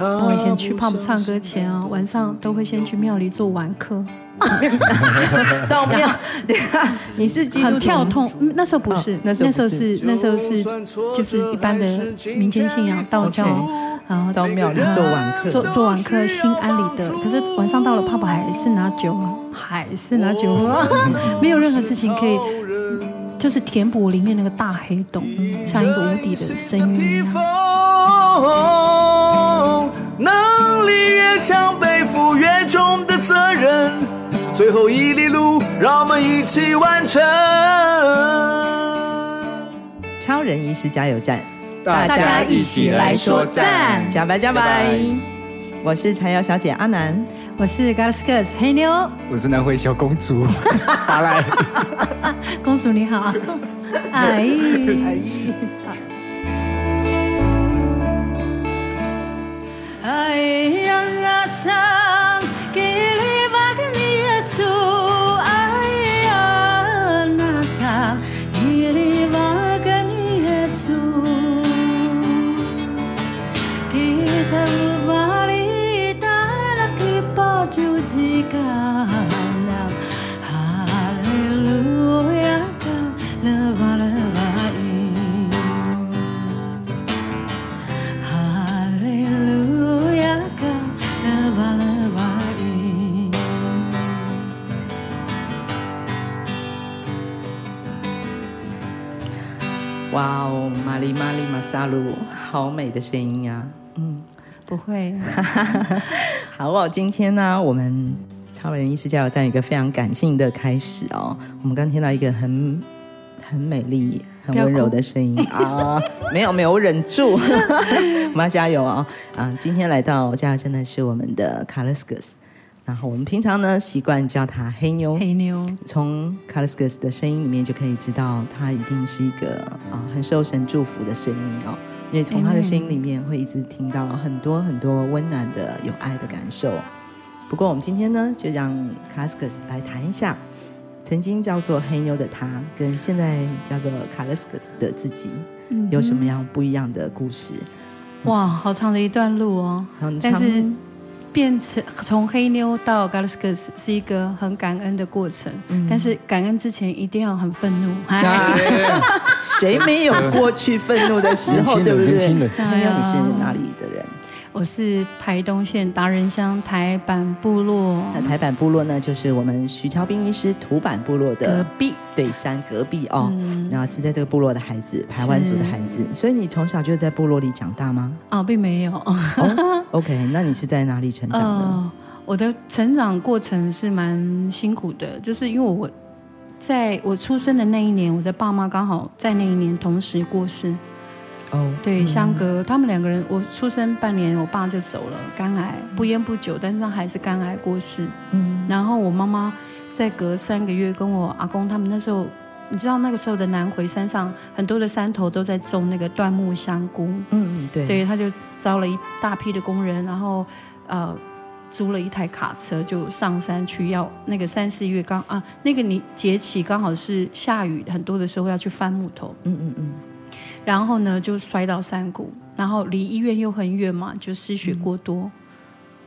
我以前去 pub 唱歌前啊，晚上都会先去庙里做晚课。到庙，你是很跳痛。那时候不是，那时候是那时候是就是一般的民间信仰道教，然后到庙里做晚课，做做晚课心安理得。可是晚上到了 pub 还是拿酒，还是拿酒，没有任何事情可以，就是填补里面那个大黑洞，像一个无底的深渊一样。强，背负越重的责任。最后一里路，让我们一起完成。超人医师加油站，大家一起来说赞，加白加白。我是柴油小姐阿南，我是 Galacticus 黑妞，我是南回小公主 阿来。公主你好，阿 姨。阿姨哇好美的声音呀！嗯，不会。好哦，今天呢，我们超人医师加油站有一个非常感性的开始哦。我们刚听到一个很很美丽、很温柔的声音啊，没有没有，我忍住，我们要加油哦！啊，今天来到加油站的是我们的 Calliscus 然后我们平常呢习惯叫他黑妞，黑妞。从 Calliscus 的声音里面就可以知道，他一定是一个啊很受神祝福的声音哦。因为从他的声音里面会一直听到很多很多温暖的、有爱的感受。不过我们今天呢，就让 Calliscus 来谈一下，曾经叫做黑妞的他，跟现在叫做 Calliscus 的自己，有什么样不一样的故事？嗯、哇，好长的一段路哦，但是。变成从黑妞到 Galacticus 是一个很感恩的过程，嗯、但是感恩之前一定要很愤怒。谁没有过去愤怒的时候，对不对？黑妞，你是哪里的人？我是台东县达仁乡台板部落。那台板部落呢，就是我们徐乔斌医师土坂部落的隔壁，对，山隔壁哦。嗯、然后是在这个部落的孩子，台湾族的孩子。所以你从小就在部落里长大吗？哦，并没有。哦、OK，那你是在哪里成长的？呃，我的成长过程是蛮辛苦的，就是因为我在我出生的那一年，我的爸妈刚好在那一年同时过世。哦，oh, 对，相隔、嗯、他们两个人，我出生半年，我爸就走了，肝癌，不烟不酒，但是他还是肝癌过世。嗯，然后我妈妈再隔三个月，跟我阿公他们那时候，你知道那个时候的南回山上很多的山头都在种那个椴木香菇。嗯嗯，对，对，他就招了一大批的工人，然后呃租了一台卡车就上山去要那个三四月刚啊那个你节气刚好是下雨很多的时候要去翻木头。嗯嗯嗯。然后呢，就摔到山谷，然后离医院又很远嘛，就失血过多，嗯、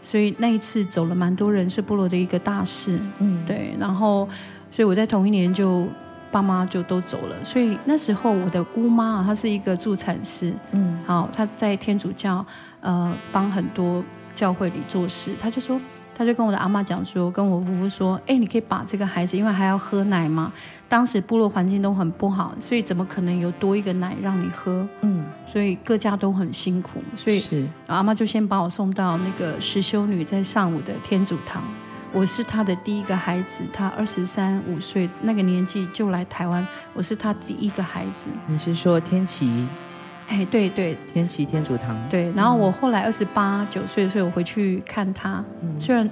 所以那一次走了蛮多人，是部落的一个大事。嗯，对。然后，所以我在同一年就爸妈就都走了，所以那时候我的姑妈啊，她是一个助产师。嗯，好，她在天主教呃帮很多教会里做事，她就说。她就跟我的阿妈讲说，跟我夫妇说，哎，你可以把这个孩子，因为还要喝奶嘛。当时部落环境都很不好，所以怎么可能有多一个奶让你喝？嗯，所以各家都很辛苦，所以是阿妈就先把我送到那个实修女在上午的天主堂。我是她的第一个孩子，她二十三五岁那个年纪就来台湾，我是她第一个孩子。你是说天琪？哎，对对，天琪天主堂。对，然后我后来二十八九岁的时候，我回去看她。嗯，虽然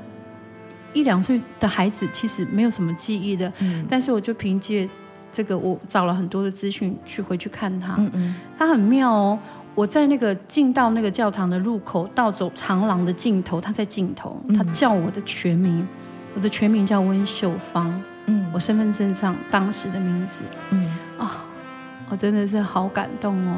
一两岁的孩子其实没有什么记忆的，嗯，但是我就凭借这个，我找了很多的资讯去回去看他。嗯嗯，他很妙哦。我在那个进到那个教堂的入口，到走长廊的尽头，他在尽头，他叫我的全名，我的全名叫温秀芳。嗯，我身份证上当时的名字。嗯啊，我真的是好感动哦。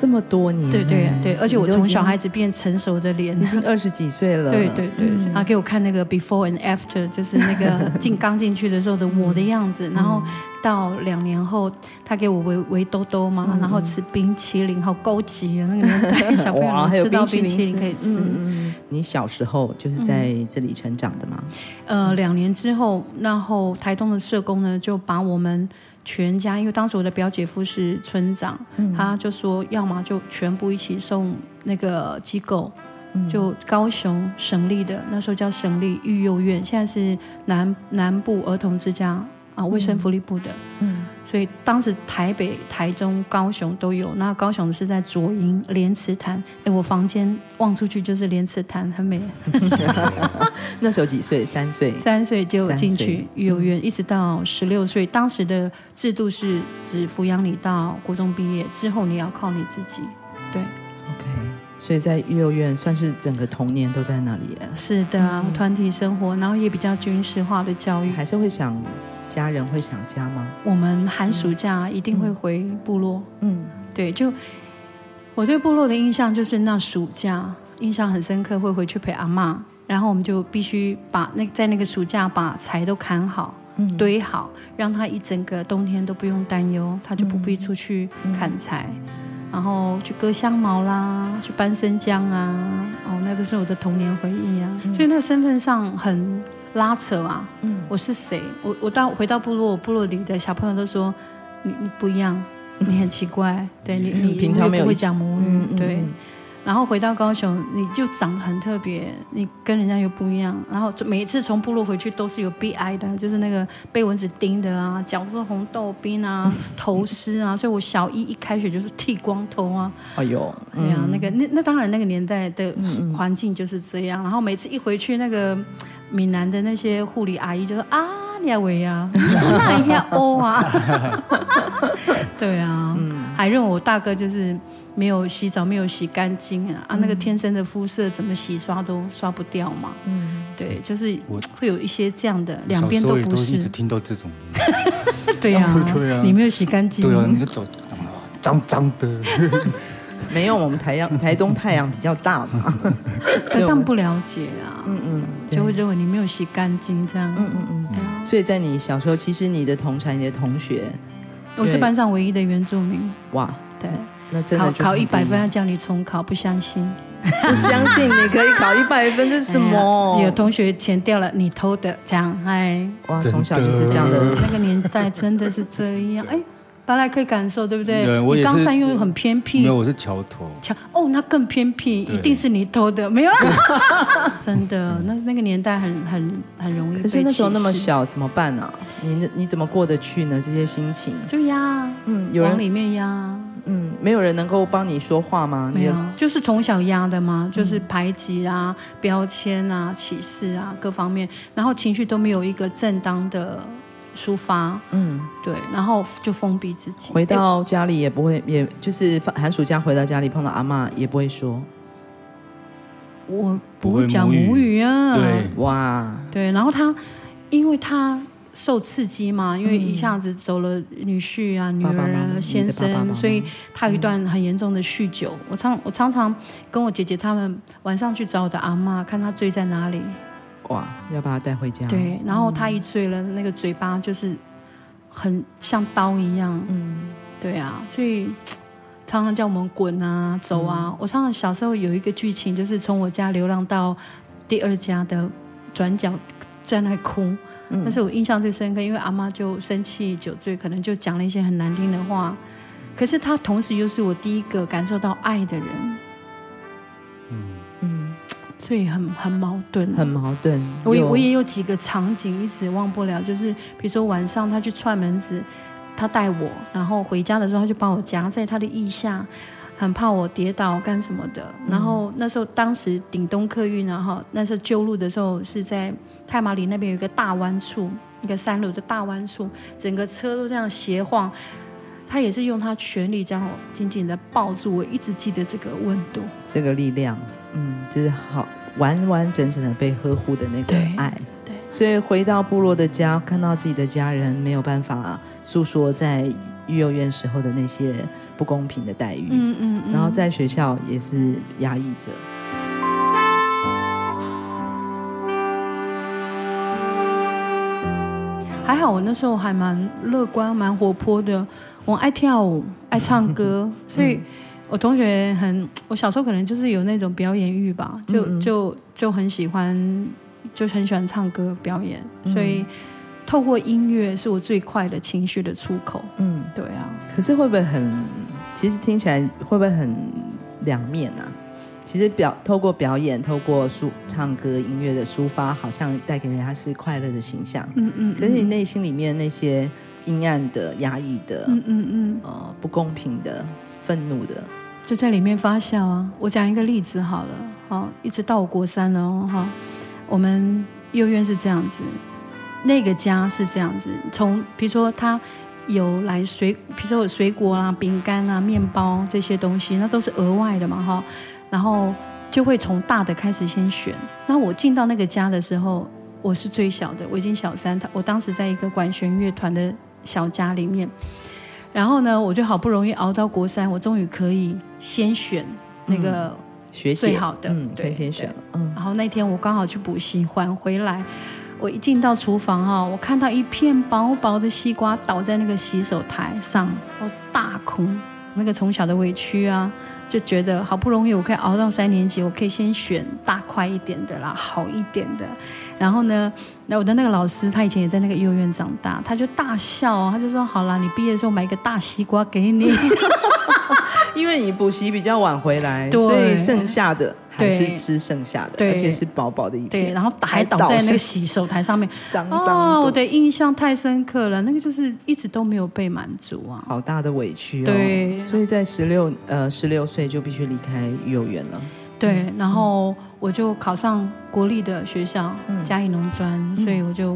这么多年，对对对，而且我从小孩子变成熟的脸，已经二十几岁了。对对对，然后给我看那个 before and after，就是那个 进刚进去的时候的我的样子，然后到两年后，他给我围围兜兜嘛，然后吃冰淇淋，好高级啊！那个年代小朋友 吃到冰淇淋可以吃。你小时候就是在这里成长的吗？呃，两年之后，然后台东的社工呢就把我们。全家，因为当时我的表姐夫是村长，嗯、他就说，要么就全部一起送那个机构，嗯、就高雄省立的，那时候叫省立育幼院，现在是南南部儿童之家啊，卫生福利部的。所以当时台北、台中、高雄都有。那高雄是在左营莲池潭，哎，我房间望出去就是莲池潭，很美。那时候几岁？三岁。三岁就进去育幼院，一直到十六岁。当时的制度是只抚养你到国中毕业之后，你要靠你自己。对。OK。所以在育幼院算是整个童年都在那里。是的，嗯、团体生活，然后也比较军事化的教育，还是会想。家人会想家吗？我们寒暑假一定会回部落。嗯，对，就我对部落的印象就是那暑假印象很深刻，会回去陪阿妈，然后我们就必须把那在那个暑假把柴都砍好、嗯、堆好，让他一整个冬天都不用担忧，他就不必出去砍柴，嗯、然后去割香茅啦，去搬生姜啊。哦，那个是我的童年回忆啊，嗯、所以那个身份上很。拉扯啊！嗯，我是谁？我我到回到部落，部落里的小朋友都说你你不一样，你很奇怪，对你你平常没有会讲母语，嗯、对。然后回到高雄，你就长得很特别，你跟人家又不一样。然后每一次从部落回去都是有悲哀的，就是那个被蚊子叮的啊，脚是红豆冰啊，头湿啊。所以我小一一开学就是剃光头啊。哎呦，哎呀，那个那那当然那个年代的环境就是这样。然后每次一回去那个。闽南的那些护理阿姨就说啊，你还喂啊，那一下哦啊，对啊，嗯、还认为我大哥就是没有洗澡，没有洗干净啊，啊，那个天生的肤色怎么洗刷都刷不掉嘛，嗯，对，就是会有一些这样的，两边都不是，一直听到这种，对呀、啊，对啊，你没有洗干净，对啊，你就走脏脏的。没有，我们台阳台东太阳比较大嘛，可是不了解啊，嗯嗯，就会认为你没有洗干净这样，嗯嗯嗯，嗯，所以在你小时候，其实你的同侪、你的同学，我是班上唯一的原住民，哇，对，那真的考考一百分要叫你重考，不相信，不相信你可以考一百分，这是什么？哎、有同学钱掉了，你偷的，这样，哎，哇，从小就是这样的，那个年代真的是这样，哎。原来可以感受，对不对？对，我也是。你冈山又很偏僻。没有，我是桥头。桥哦，那更偏僻，一定是你偷的，没有。真的，那那个年代很很很容易。可是那时候那么小，怎么办呢？你你怎么过得去呢？这些心情就压，嗯，有人里面压，嗯，没有人能够帮你说话吗？没有，就是从小压的嘛，就是排挤啊、标签啊、歧视啊各方面，然后情绪都没有一个正当的。抒发，嗯，对，然后就封闭自己。回到家里也不会，也就是寒暑假回到家里碰到阿妈也不会说，我不会讲母语啊。对，哇，对，然后他，因为他受刺激嘛，因为一下子走了女婿啊、女儿啊、先生，所以他有一段很严重的酗酒。我常我常常跟我姐姐他们晚上去找我的阿妈，看他醉在哪里。哇，要把他带回家。对，然后他一醉了，嗯、那个嘴巴就是很像刀一样。嗯，对啊，所以常常叫我们滚啊、走啊。嗯、我常常小时候有一个剧情，就是从我家流浪到第二家的转角，在那哭。嗯，那是我印象最深刻，因为阿妈就生气酒醉，可能就讲了一些很难听的话。可是他同时又是我第一个感受到爱的人。所以很很矛盾，很矛盾。我我也有几个场景一直忘不了，就是比如说晚上他去串门子，他带我，然后回家的时候他就把我夹在他的腋下，很怕我跌倒干什么的。然后那时候当时顶东客运，然后那时候旧路的时候是在太马里那边有一个大弯处，一个三路的大弯处，整个车都这样斜晃，他也是用他全力将我紧紧的抱住我，一直记得这个温度，这个力量。嗯，就是好完完整整的被呵护的那个爱，对，对，所以回到部落的家，看到自己的家人没有办法诉说在育幼院时候的那些不公平的待遇，嗯嗯，嗯。然后在学校也是压抑着。还好我那时候还蛮乐观、蛮活泼的，我爱跳舞、爱唱歌，所以我同学很，我小时候可能就是有那种表演欲吧，就嗯嗯就就很喜欢，就很喜欢唱歌表演，所以透过音乐是我最快的情绪的出口。嗯，对啊，可是会不会很？其实听起来会不会很两面啊？其实表透过表演，透过书唱歌、音乐的抒发，好像带给人家是快乐的形象。嗯嗯，可是你内心里面那些阴暗的、压抑的，嗯嗯嗯，呃，不公平的、愤怒的，就在里面发酵啊。我讲一个例子好了，好，一直到我国三了哦，哈，我们幼儿园是这样子，那个家是这样子，从比如说他有来水，比如说有水果啦、饼干啊、面包这些东西，那都是额外的嘛，哈。然后就会从大的开始先选。那我进到那个家的时候，我是最小的，我已经小三。他我当时在一个管弦乐团的小家里面，然后呢，我就好不容易熬到国三，我终于可以先选那个学姐最好的，嗯，可对以先选了，嗯，然后那天我刚好去补习，还回来，我一进到厨房哈，我看到一片薄薄的西瓜倒在那个洗手台上，我大哭。那个从小的委屈啊，就觉得好不容易我可以熬到三年级，我可以先选大块一点的啦，好一点的。然后呢，那我的那个老师他以前也在那个幼儿园长大，他就大笑，他就说：“好啦，你毕业的时候买一个大西瓜给你。”因为你补习比较晚回来，所以剩下的还是吃剩下的，而且是薄薄的一片，对，然后还倒在那个洗手台上面，脏脏哦，我，的印象太深刻了，那个就是一直都没有被满足啊。好大的委屈哦。对所以在十六呃十六岁就必须离开幼儿园了。对，然后我就考上国立的学校，嗯。嘉义农专，所以我就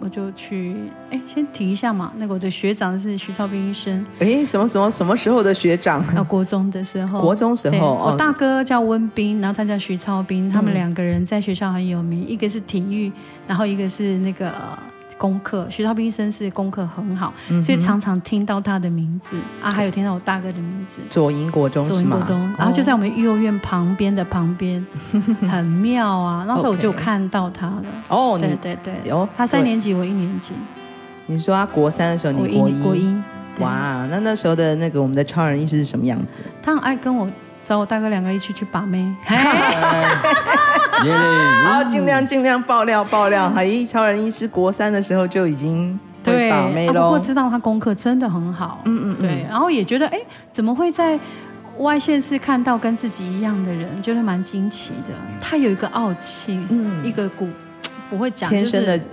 我就去，哎，先提一下嘛，那个我的学长是徐超斌医生，哎，什么什么什么时候的学长？啊，国中的时候，国中时候，哦。我大哥叫温彬，然后他叫徐超斌，他们两个人在学校很有名，一个是体育，然后一个是那个呃功课。徐超斌医生是功课很好，所以常常听到他的名字啊，还有听到我大哥的名字。左营国中？左营国中，然后就在我们幼儿园旁边的旁边，很妙啊！那时候我就看到他了。哦，你对对对，有他三年级，我一年级，你说他国三的时候，你国一，国一。哇，那那时候的那个我们的超人医师是什么样子？他很爱跟我找我大哥两个一起去把妹。耶好，尽量尽量爆料爆料。哎，超人医师国三的时候就已经会对，把妹啊、不过。知道他功课真的很好，嗯嗯嗯对，然后也觉得哎，怎么会在外县市看到跟自己一样的人，觉得蛮惊奇的。他有一个傲气，嗯一个骨，不会讲天生的就是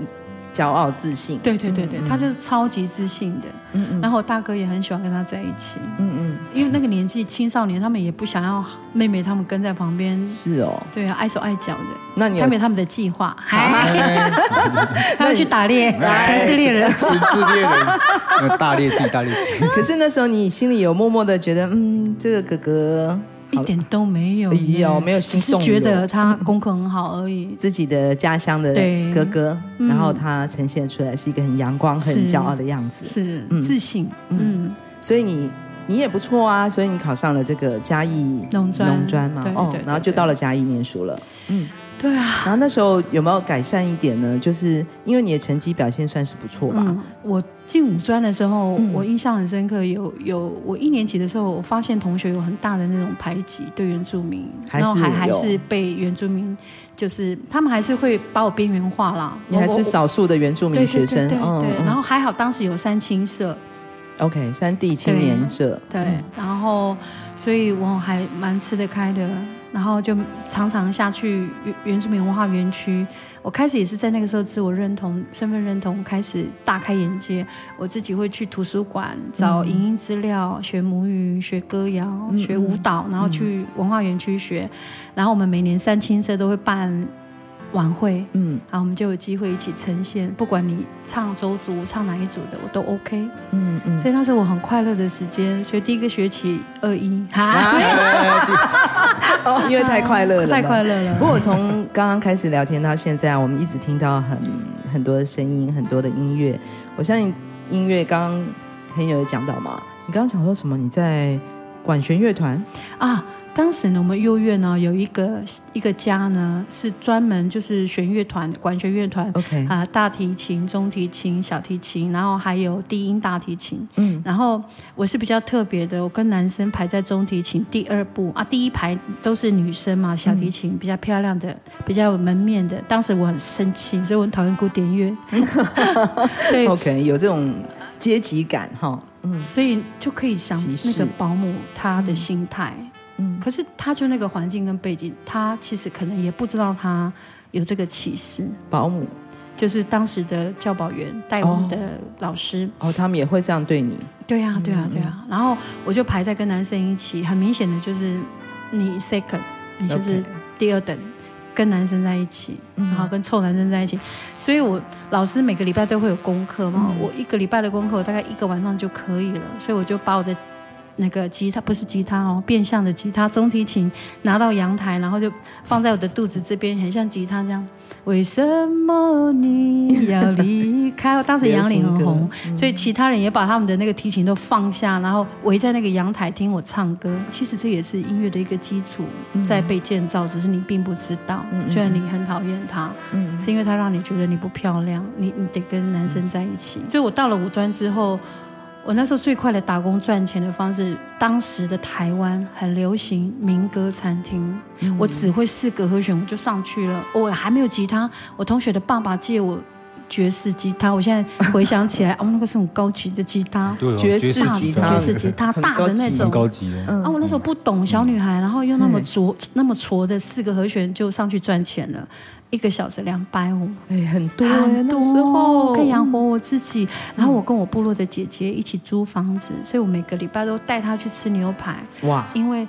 骄傲自信。对对对对，他就是超级自信的。嗯嗯然后我大哥也很喜欢跟他在一起，嗯嗯，因为那个年纪青少年，他们也不想要妹妹他们跟在旁边，是哦。对啊，碍手碍脚的。那你有他们有他们的计划，哎，他要去打猎，城市猎人。城市猎人，呃大猎记，大猎记。可是那时候你心里有默默的觉得，嗯，这个哥哥一点都没有没有心只是动觉得他功课很好而已。自己的家乡的哥哥，嗯。然后他呈现出来是一个很阳光、很骄傲的样子。是嗯。自信，嗯，所以你你也不错啊，所以你考上了这个嘉义农专农专嘛哦然后就到了嘉义念书了。对啊，然后那时候有没有改善一点呢？就是因为你的成绩表现算是不错吧？嗯，我进五专的时候，嗯。我印象很深刻，有有我一年级的时候，我发现同学有很大的那种排挤，对原住民，然后还还是被原住民，就是他们还是会把我边缘化啦。你还是少数的原住民学生，对对对对嗯，然后还好当时有三青社，OK，三地青年社，对，嗯。然后所以我还蛮吃得开的，然后就常常下去原原住民文化园区。我开始也是在那个时候自我认同、身份认同开始大开眼界。我自己会去图书馆找影音资料，学母语、学歌谣、学舞蹈，然后去文化园区学。然后我们每年三青社都会办晚会，嗯然后我们就有机会一起呈现。不管你唱周族、唱哪一组的，我都 OK。嗯嗯，所以那是我很快乐的时间，所以第一个学期二一，啊哦 因为太快乐了，太快乐了。不过我从刚刚开始聊天到现在，我们一直听到很很多的声音，很多的音乐。我相信音乐刚刚黑妞有讲到嘛，你刚刚讲说什么？你在管弦乐团啊？当时呢，我们幼乐呢有一个一个家呢，是专门就是弦乐团、管弦乐团。OK 啊，大提琴、中提琴、小提琴，然后还有低音大提琴。嗯，然后我是比较特别的，我跟男生排在中提琴第二部啊，第一排都是女生嘛，小提琴、嗯、比较漂亮的，比较有门面的。当时我很生气，所以我很讨厌古典乐。对，OK，有这种阶级感哈。嗯，所以就可以想那个保姆她的心态。嗯嗯，可是他就那个环境跟背景，他其实可能也不知道他有这个歧视。保姆就是当时的教保员带我们的老师哦，哦，他们也会这样对你？对呀、啊，对呀、啊，对呀、啊。然后我就排在跟男生一起，很明显的就是你 second，你就是第二等，跟男生在一起，然后跟臭男生在一起。所以我老师每个礼拜都会有功课嘛，我一个礼拜的功课我大概一个晚上就可以了，所以我就把我的。那个吉他不是吉他哦，变相的吉他，中提琴拿到阳台，然后就放在我的肚子这边，很像吉他这样。为什么你要离开？当时杨林很红，嗯、所以其他人也把他们的那个提琴都放下，然后围在那个阳台听我唱歌。其实这也是音乐的一个基础，在被建造，只是你并不知道。虽然你很讨厌他，是因为他让你觉得你不漂亮，你你得跟男生在一起。所以我到了五专之后。我那时候最快的打工赚钱的方式，当时的台湾很流行民歌餐厅，嗯、我只会四个和弦，我就上去了。我还没有吉他，我同学的爸爸借我爵士吉他，我现在回想起来，哦，那个是很高级的吉他，对哦、爵士吉他，爵士吉他大的那种，高级啊，我那时候不懂，小女孩，然后又那么拙、那么拙的四个和弦就上去赚钱了。一个小时两百五，哎，很多很多，那时候可以养活我自己。然后我跟我部落的姐姐一起租房子，所以我每个礼拜都带她去吃牛排。哇！因为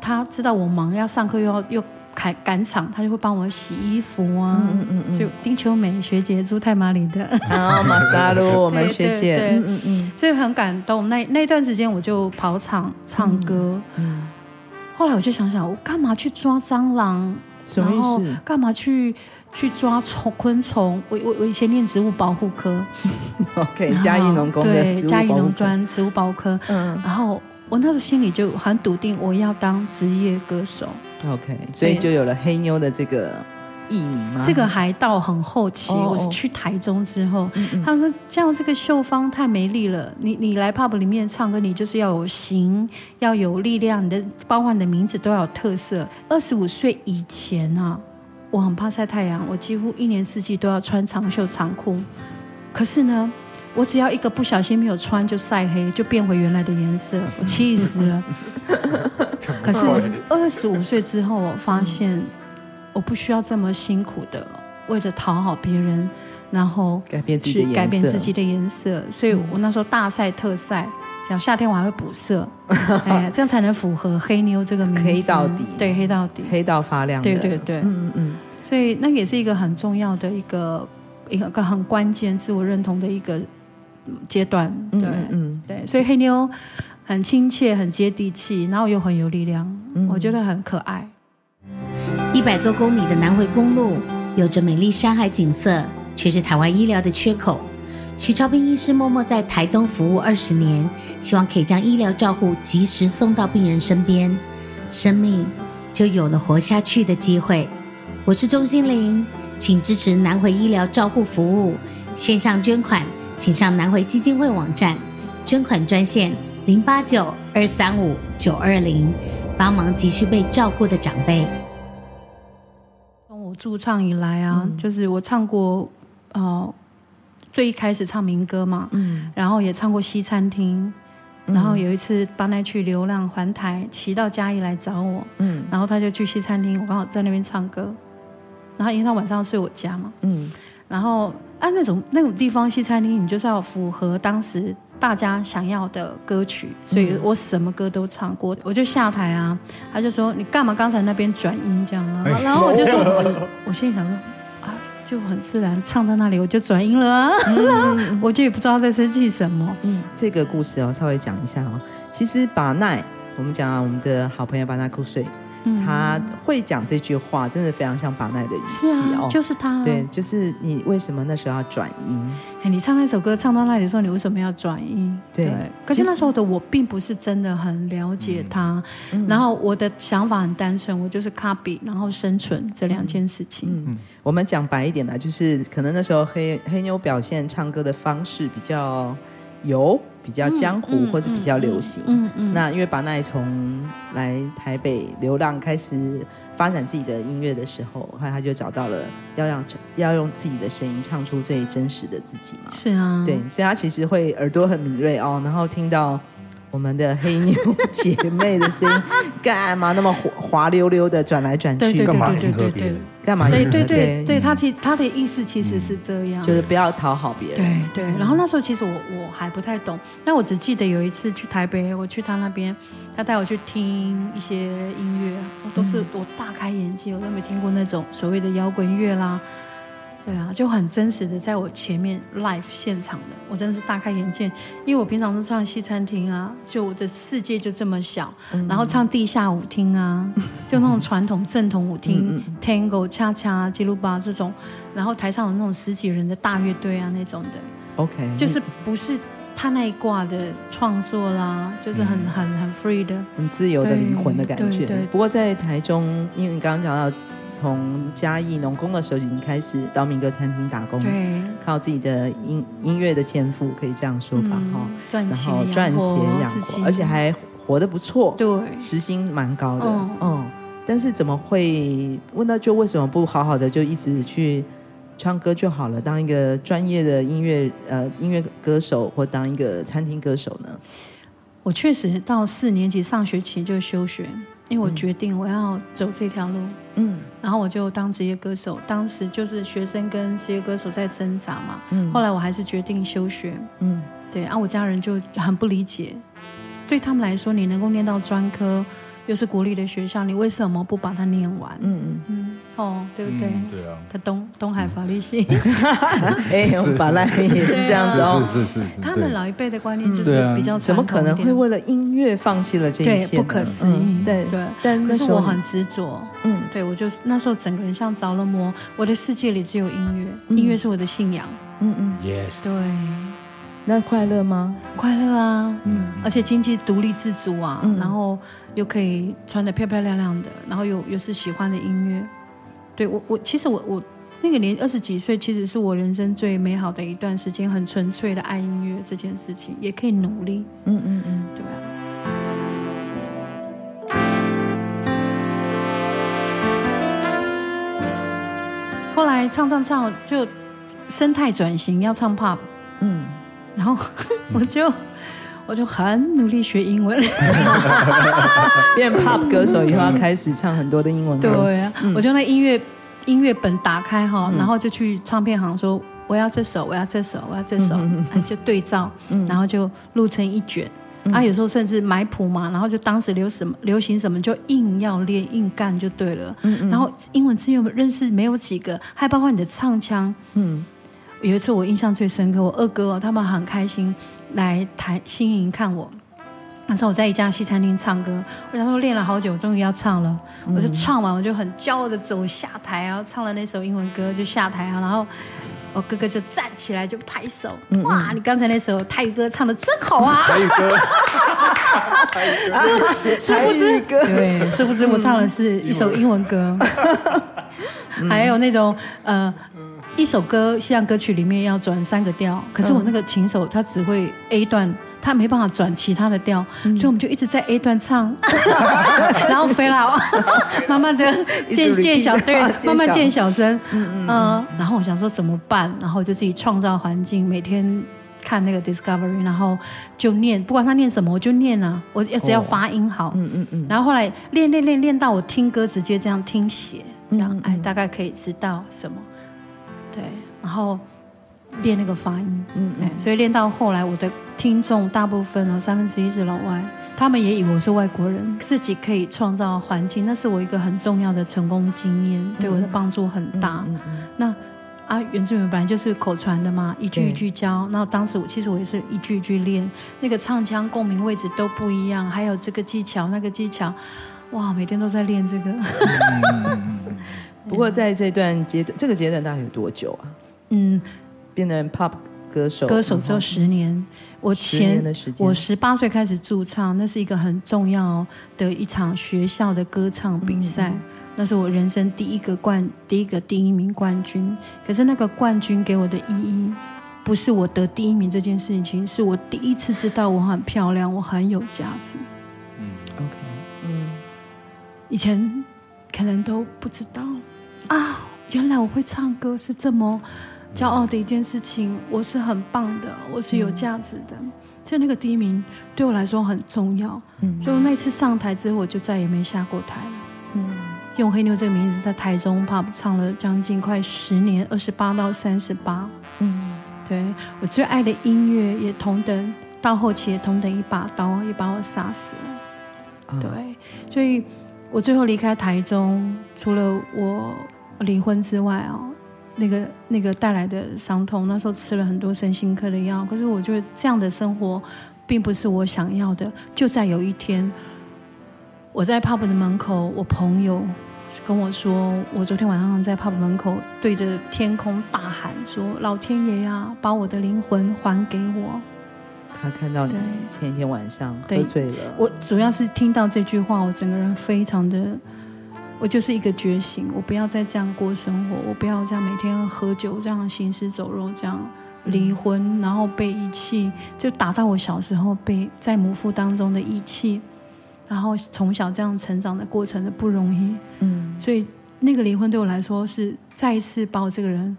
她知道我忙，要上课又要又赶赶场，她就会帮我洗衣服啊。嗯嗯嗯。所以丁秋美学姐住太麻里的，然后马萨路 我们学姐，对嗯嗯，所以很感动。那那段时间我就跑场唱歌。嗯。后来我就想想，我干嘛去抓蟑螂？然后干嘛去去抓虫昆虫？我我我以前念植物保护科，OK，嘉义农工对，嘉义农专植物保护科。嗯，然后我那时候心里就很笃定，我要当职业歌手。OK，所以就有了黑妞的这个艺名吗？这个还到很后期，哦、我是去台中之后，嗯嗯他们说这样这个秀芳太没力了，你你来 pub 里面唱歌，你就是要有型，要有力量，你的包括你的名字都要有特色。二十五岁以前啊。我很怕晒太阳，我几乎一年四季都要穿长袖长裤。可是呢，我只要一个不小心没有穿就晒黑，就变回原来的颜色，我气死了。可是二十五岁之后，我发现我不需要这么辛苦的为了讨好别人，然后改变自己的改变自己的颜色。所以我那时候大晒特晒，讲夏天我还会补色，哎，这样才能符合黑妞这个名字。黑到底，对，黑到底，黑到发亮。对对对，嗯嗯。所以那也是一个很重要的一个一个很关键自我认同的一个阶段，对，嗯，嗯。对，所以黑妞很亲切、很接地气，然后又很有力量，嗯、我觉得很可爱。一百多公里的南回公路，有着美丽山海景色，却是台湾医疗的缺口。许超斌医师默默在台东服务二十年，希望可以将医疗照护及时送到病人身边，生命就有了活下去的机会。我是钟欣凌，请支持南回医疗照护服务线上捐款，请上南回基金会网站捐款专线零八九二三五九二零，帮忙急需被照顾的长辈。驻唱以来啊，嗯、就是我唱过，呃，最一开始唱民歌嘛，嗯，然后也唱过西餐厅。然后有一次，帮他去流浪环台，骑到嘉义来找我，嗯，然后他就去西餐厅，我刚好在那边唱歌。然后因为他晚上睡我家嘛，嗯，然后啊那种那种地方西餐厅，你就是要符合当时大家想要的歌曲，所以我什么歌都唱过。我就下台啊，他就说你干嘛刚才那边转音这样啊？然后我就说，我，我心里想说啊，就很自然唱到那里我就转音了啊，嗯、我就也不知道在生气什么。嗯，这个故事哦，稍微讲一下哦。其实把奈，我们讲啊，我们的好朋友巴奈库睡。他会讲这句话，真的非常像巴奈的语气哦，就是他，对，就是你为什么那时候要转音？哎，你唱那首歌唱到那里的时候，你为什么要转音？对，可是那时候的我并不是真的很了解他，然后我的想法很单纯，我就是 copy，然后生存这两件事情。嗯，我们讲白一点呢，就是可能那时候黑黑妞表现唱歌的方式比较油。比较江湖或是比较流行，嗯嗯，那因为巴奈从来台北流浪开始发展自己的音乐的时候，后来他就找到了要让要用自己的声音唱出最真实的自己嘛，是啊，对，所以他其实会耳朵很敏锐哦，然后听到。我们的黑妞 姐妹的声音干嘛那么滑滑溜溜的转来转去？对对对对对对对，干嘛？对对对对，他其他的意思其实是这样，就是不要讨好别人。对对，然后那时候其实我我还不太懂，但我只记得有一次去台北，我去他那边，他带我去听一些音乐，我都是我大开眼界，我都没听过那种所谓的摇滚乐啦。对啊，就很真实的在我前面 live 现场的，我真的是大开眼界，因为我平常都唱西餐厅啊，就我的世界就这么小，嗯、然后唱地下舞厅啊，就那种传统正统舞厅、嗯、，Tango、恰恰、吉鲁巴这种，然后台上有那种十几人的大乐队啊那种的，OK，就是不是他那一挂的创作啦，就是很很很 free 的，很自由的灵魂的感觉。对对对，不过在台中，因为你刚刚讲到。从嘉义农工的时候已经开始到民歌餐厅打工，对，靠自己的音音乐的天赋，可以这样说吧，哈、嗯，然后赚钱养活，而且还活得不错，对，时薪蛮高的，嗯，嗯，但是怎么会问到就为什么不好好的就一直去唱歌就好了，当一个专业的音乐呃音乐歌手或当一个餐厅歌手呢？我确实到四年级上学期就休学。因为我决定我要走这条路，嗯，然后我就当职业歌手。当时就是学生跟职业歌手在挣扎嘛，嗯，后来我还是决定休学，嗯，对，啊，我家人就很不理解，对他们来说，你能够念到专科。又是国立的学校，你为什么不把它念完？嗯嗯嗯，哦，对不对？嗯、对啊。他东东海法律系，哎，巴奈也是这样子哦。是是是是。他们老一辈的观念就是比较传统、嗯啊、怎么可能会为了音乐放弃了这一切？对，不可思议。嗯、对对。但可是我很执着。嗯，对，我就那时候整个人像着了魔，我的世界里只有音乐，嗯、音乐是我的信仰。嗯嗯。Yes。对。那快乐吗？快乐啊，嗯，而且经济独立自主啊，嗯、然后又可以穿的漂漂亮亮的，然后又又是喜欢的音乐，对我我其实我我那个年二十几岁，其实是我人生最美好的一段时间，很纯粹的爱音乐这件事情，也可以努力，嗯嗯嗯，对啊。后来唱唱唱，就生态转型，要唱 pop，嗯。然后 我就我就很努力学英文，变 pop 歌手以后要开始唱很多的英文歌。对啊，嗯、我就那音乐音乐本打开哈，然后就去唱片行说我要这首，我要这首，我要这首，嗯、就对照，然后就录成一卷。嗯、啊，有时候甚至买谱嘛，然后就当时流什么流行什么就硬要练硬干就对了。嗯嗯，然后英文字又认识没有几个，还包括你的唱腔，嗯。有一次我印象最深刻，我二哥哦，他们很开心来台新营看我。那时候我在一家西餐厅唱歌，我想说练了好久，终于要唱了。嗯、我就唱完，我就很骄傲的走下台啊，唱了那首英文歌就下台啊，然后我哥哥就站起来就拍手，嗯、哇，你刚才那首泰语歌唱的真好啊！泰语歌，殊不知，对，殊不知我唱的是一首英文歌，嗯、还有那种呃。一首歌，西洋歌曲里面要转三个调，可是我那个琴手他只会 A 段，他没办法转其他的调，嗯、所以我们就一直在 A 段唱，然后飞了，慢慢的渐渐小，对，慢慢渐小声，嗯嗯、呃，然后我想说怎么办，然后就自己创造环境，每天看那个 Discovery，然后就念，不管他念什么，我就念啊，我只要发音好，嗯嗯嗯，然后后来练练练练到我听歌直接这样听写，这样哎，大概可以知道什么。对，然后练那个发音，嗯，嗯，所以练到后来，我的听众大部分哦，三分之一是老外，他们也以为我是外国人，自己可以创造环境，那是我一个很重要的成功经验，对我的帮助很大。嗯嗯嗯嗯、那啊，原住民本来就是口传的嘛，一句一句教。然后当时我其实我也是一句一句练，那个唱腔共鸣位置都不一样，还有这个技巧那个技巧。哇，每天都在练这个。不过在这段阶段，这个阶段大概有多久啊？嗯，变成 pop 歌手，歌手只有十年。我前我十八岁开始驻唱，那是一个很重要的一场学校的歌唱比赛，嗯、那是我人生第一个冠，第一个第一名冠军。可是那个冠军给我的意义，不是我得第一名这件事情，是我第一次知道我很漂亮，我很有价值。嗯，OK，嗯，以前可能都不知道啊，原来我会唱歌是这么。骄傲的一件事情，我是很棒的，我是有价值的。就、嗯、那个第一名对我来说很重要。嗯，就那次上台之后，我就再也没下过台了。嗯，用黑妞这个名字在台中 pub 唱了将近快十年，二十八到三十八。嗯，对我最爱的音乐也同等，到后期也同等一把刀，也把我杀死了。嗯、对，所以我最后离开台中，除了我离婚之外啊、哦。那个那个带来的伤痛，那时候吃了很多身心科的药，可是我觉得这样的生活并不是我想要的。就在有一天，我在 pub 的门口，我朋友跟我说，我昨天晚上在 pub 门口对着天空大喊说：“老天爷呀，把我的灵魂还给我！”他看到你前一天晚上喝醉了，我主要是听到这句话，我整个人非常的。我就是一个觉醒，我不要再这样过生活，我不要这样每天喝酒，这样行尸走肉，这样离婚，然后被遗弃，就打到我小时候被在母腹当中的遗弃，然后从小这样成长的过程的不容易，嗯，所以那个离婚对我来说是再一次把我这个人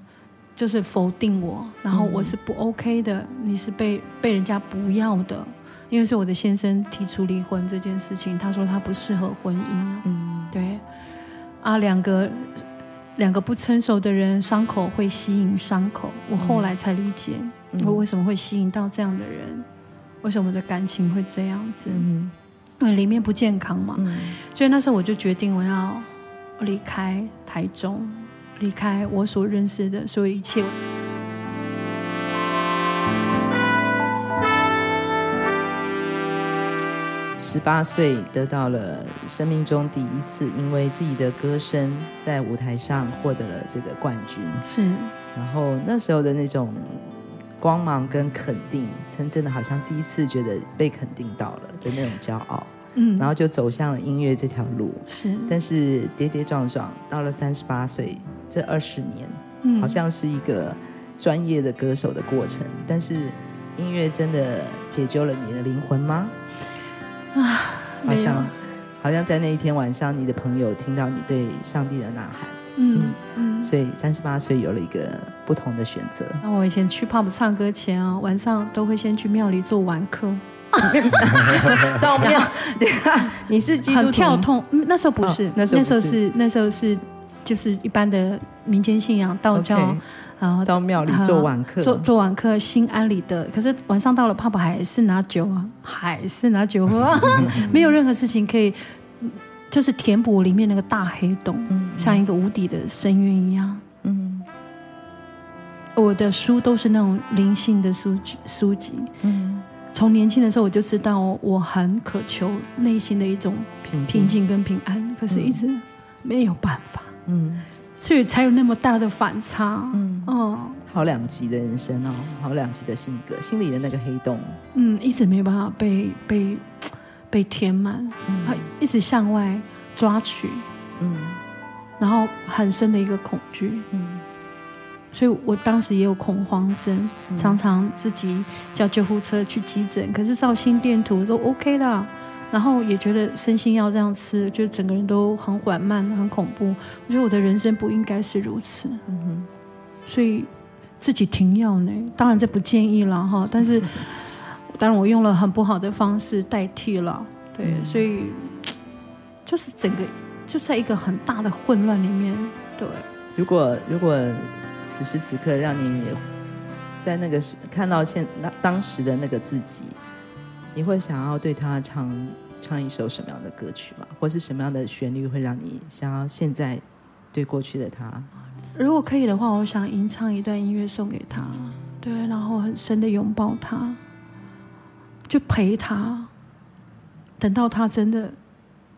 就是否定我，然后我是不 OK 的，你是被被人家不要的，因为是我的先生提出离婚这件事情，他说他不适合婚姻，嗯，对。啊，两个两个不成熟的人，伤口会吸引伤口。我后来才理解，嗯、我为什么会吸引到这样的人，为什么我的感情会这样子？嗯，因为里面不健康嘛。嗯、所以那时候我就决定，我要离开台中，离开我所认识的所有一切。十八岁得到了生命中第一次，因为自己的歌声在舞台上获得了这个冠军。是，然后那时候的那种光芒跟肯定，真正的好像第一次觉得被肯定到了的那种骄傲。嗯，然后就走向了音乐这条路。是，但是跌跌撞撞到了三十八岁，这二十年，嗯，好像是一个专业的歌手的过程。但是音乐真的解救了你的灵魂吗？啊，好像，好像在那一天晚上，你的朋友听到你对上帝的呐喊，嗯嗯，所以三十八岁有了一个不同的选择。那我以前去 pub 唱歌前啊，晚上都会先去庙里做晚课，到庙，你是基督？很跳痛，那时候不是，那时候是。那时候是就是一般的民间信仰道教。然后到庙里做晚课，做做晚课，心安理得。可是晚上到了，爸爸还是拿酒啊，还是拿酒喝，没有任何事情可以，就是填补里面那个大黑洞，嗯、像一个无底的深渊一样。嗯，我的书都是那种灵性的书籍，书籍。嗯，从年轻的时候我就知道，我很渴求内心的一种平静跟平安，嗯、可是一直没有办法。嗯。所以才有那么大的反差，嗯，哦，好两极的人生哦，好两极的性格，心里的那个黑洞，嗯，一直没有办法被被被填满，嗯，一直向外抓取，嗯，然后很深的一个恐惧，嗯，所以我当时也有恐慌症，嗯，常常自己叫救护车去急诊，可是照心电图都 OK 的。然后也觉得身心要这样吃，就整个人都很缓慢、很恐怖。我觉得我的人生不应该是如此，嗯哼，所以自己停药呢。当然这不建议了哈，但是 当然我用了很不好的方式代替了，对，嗯、所以就是整个就在一个很大的混乱里面。对，如果如果此时此刻让你在那个时看到现那当时的那个自己。你会想要对他唱唱一首什么样的歌曲吗？或是什么样的旋律会让你想要现在对过去的他？如果可以的话，我想吟唱一段音乐送给他，对，然后很深的拥抱他，就陪他，等到他真的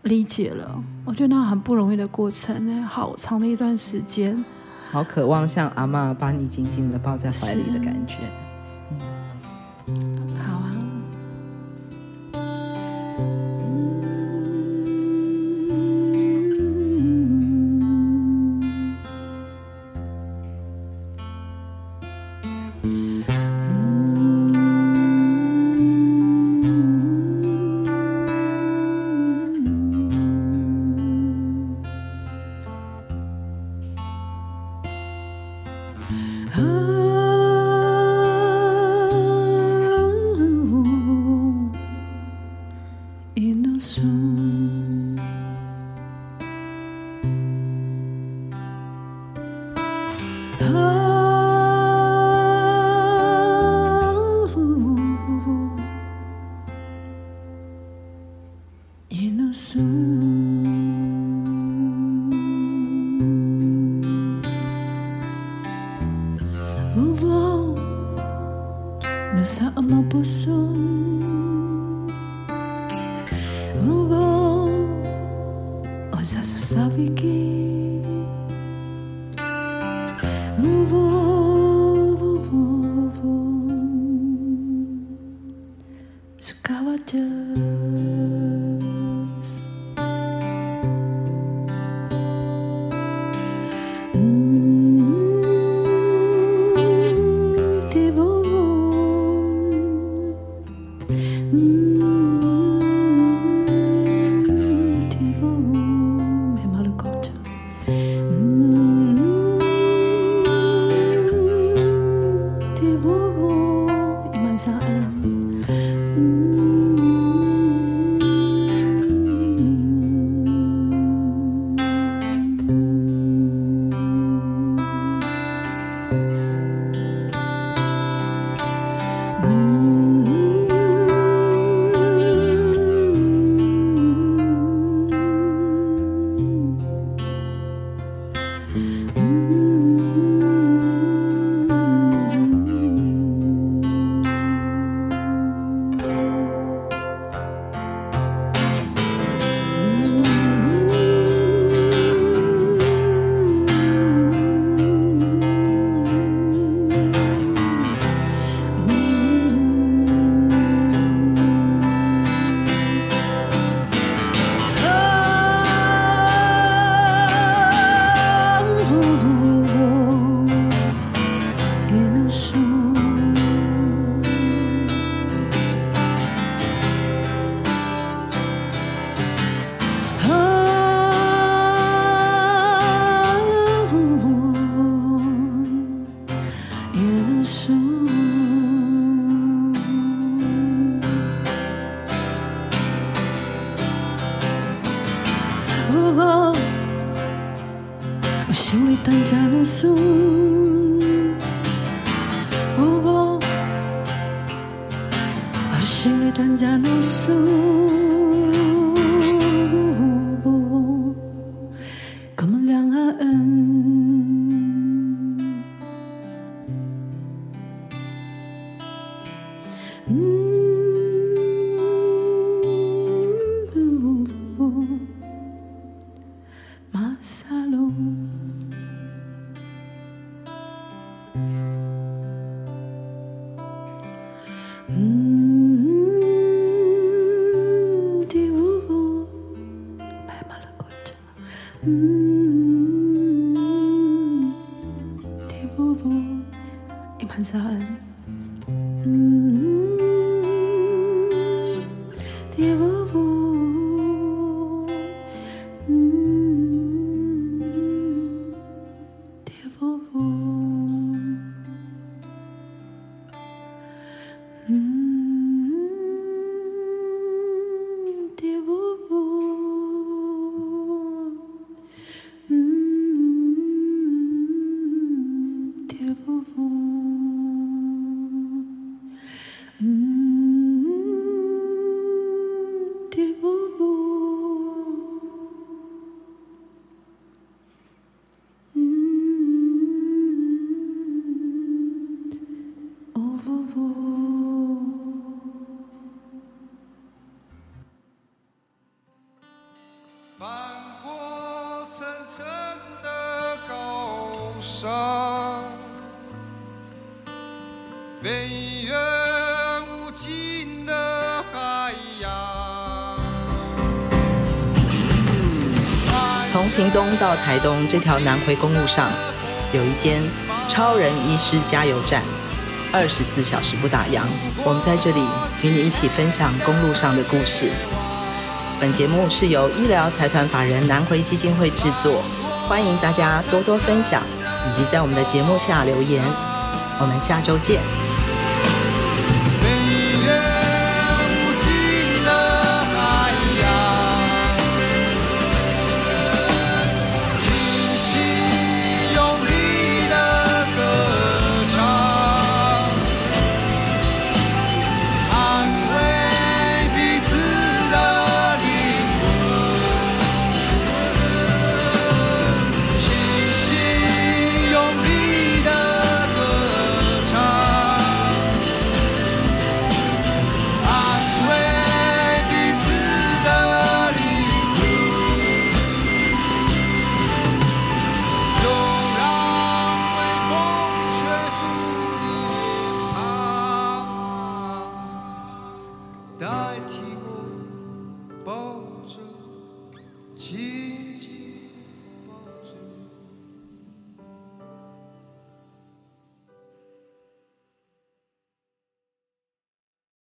理解了。我觉得那很不容易的过程，那好长的一段时间，好渴望像阿嬷把你紧紧的抱在怀里的感觉。翻 innocent 如果我心里但加了锁如果我心里但加了锁 Mm-hmm. 这条南回公路上，有一间超人医师加油站，二十四小时不打烊。我们在这里与你一起分享公路上的故事。本节目是由医疗财团法人南回基金会制作，欢迎大家多多分享，以及在我们的节目下留言。我们下周见。